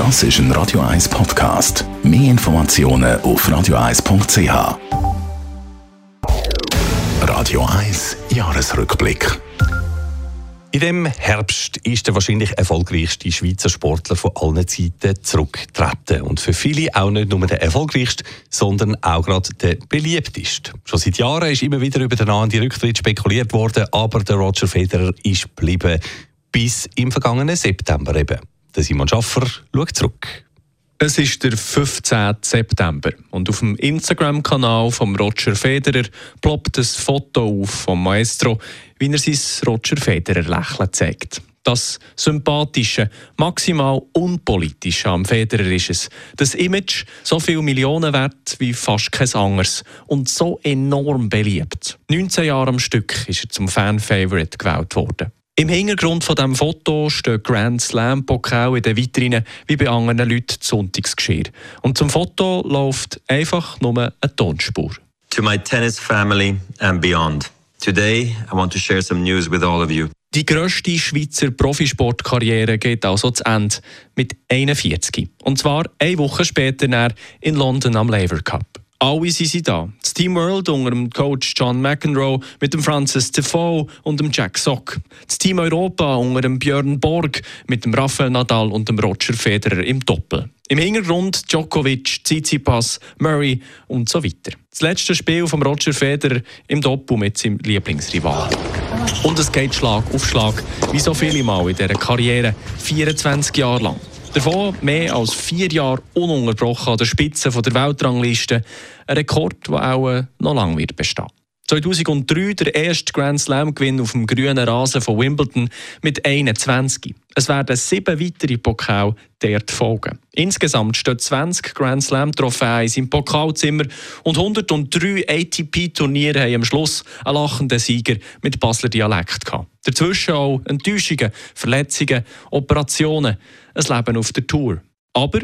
Das ist ein Radio 1 Podcast. Mehr Informationen auf radio1.ch. Radio 1 Jahresrückblick. In dem Herbst ist der wahrscheinlich erfolgreichste Schweizer Sportler von allen Zeiten zurückgetreten. Und für viele auch nicht nur der erfolgreichste, sondern auch gerade der beliebteste. Schon seit Jahren ist immer wieder über den nahen Rücktritt spekuliert worden, aber der Roger Federer ist geblieben. Bis im vergangenen September eben. Der Simon Schaffer schaut zurück. Es ist der 15. September und auf dem Instagram-Kanal von Roger Federer ploppt ein Foto auf vom Maestro, wie er sein Roger Federer-Lächeln zeigt. Das Sympathische, maximal Unpolitische am Federer ist es. Das Image, so viel Millionen wert wie fast kein anderes und so enorm beliebt. 19 Jahre am Stück ist er zum Fan-Favorite gewählt worden. Im Hintergrund von dem Foto steht Grand Slam Pokal in der Vitrine wie bei anderen Leuten Sonntagsgeschirr. Und zum Foto läuft einfach nur eine Tonspur. To my tennis family and beyond. Today I want to share some news with all of you. Die grösste Schweizer Profisportkarriere geht also zu Ende mit 41. Und zwar eine Woche später in London am Laver Cup. Alle sind sie da. Das Team World unter dem Coach John McEnroe mit dem Francis Defoe und dem Jack Sock. Das Team Europa unter dem Björn Borg mit dem Rafael Nadal und dem Roger Federer im Doppel. Im Hintergrund Djokovic, Tsitsipas, Murray und so weiter. Das letzte Spiel von Roger Federer im Doppel mit seinem Lieblingsrival. Und es geht Schlag auf Schlag, wie so viele Mal in dieser Karriere, 24 Jahre lang. Davon mehr als vier Jahre ununterbrochen an der Spitze der Weltrangliste. Ein Rekord, der auch äh, noch lange wird bestehen. 2003 der erste Grand Slam-Gewinn auf dem grünen Rasen von Wimbledon mit 21. Es werden sieben weitere Pokale dort folgen. Insgesamt stehen 20 Grand Slam-Trophäen im Pokalzimmer und 103 ATP-Turniere haben am Schluss einen lachenden Sieger mit Basler Dialekt gehabt. Dazwischen auch Enttäuschungen, Verletzungen, Operationen, ein Leben auf der Tour. Aber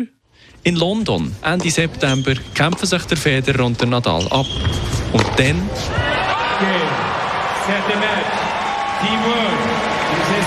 in London, Ende September, kämpfen sich der Federer und der Nadal ab. Und dann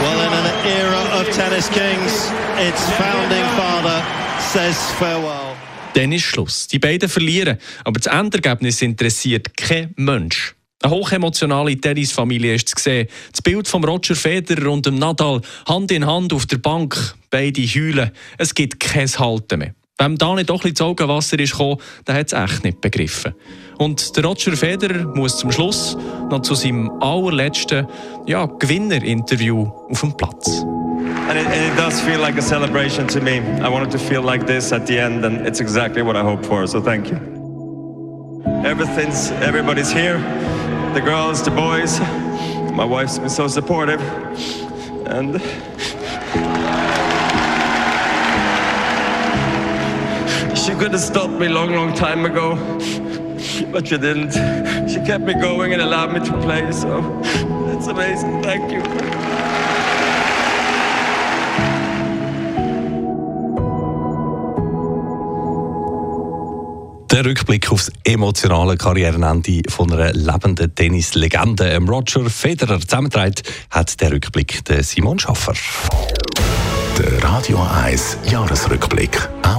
Well, in an era of tennis kings, its founding father says farewell. Dann ist Schluss. Die beiden verlieren, aber das Endergebnis interessiert kein Mensch. Eine hochemotionale Tennisfamilie ist zu sehen. Das Bild von Roger Federer und dem Nadal Hand in Hand auf der Bank. Beide heulen. Es gibt kein Halten mehr. Wem da nicht doch ein bisschen Augenwasser ist gekommen, der hat es echt nicht begriffen. Und der Roger Federer muss zum Schluss noch zu seinem allerletzten ja, Gewinnerinterview auf dem Platz. And it, and it does feel like a celebration to me. I wanted to feel like this at the end, and it's exactly what I hoped for. So thank you. Everything's, everybody's here. The girls, the boys. My wife's been so supportive, and she could have stopped me long, long time ago, but she didn't. She kept me going and allowed me to play. So it's amazing. Thank you. Der Rückblick aufs emotionale Karrierenende von einer lebenden Tennislegende, Roger Federer, zusammengetragen hat der Rückblick der Simon Schaffer. Der Radio 1 Jahresrückblick. Auch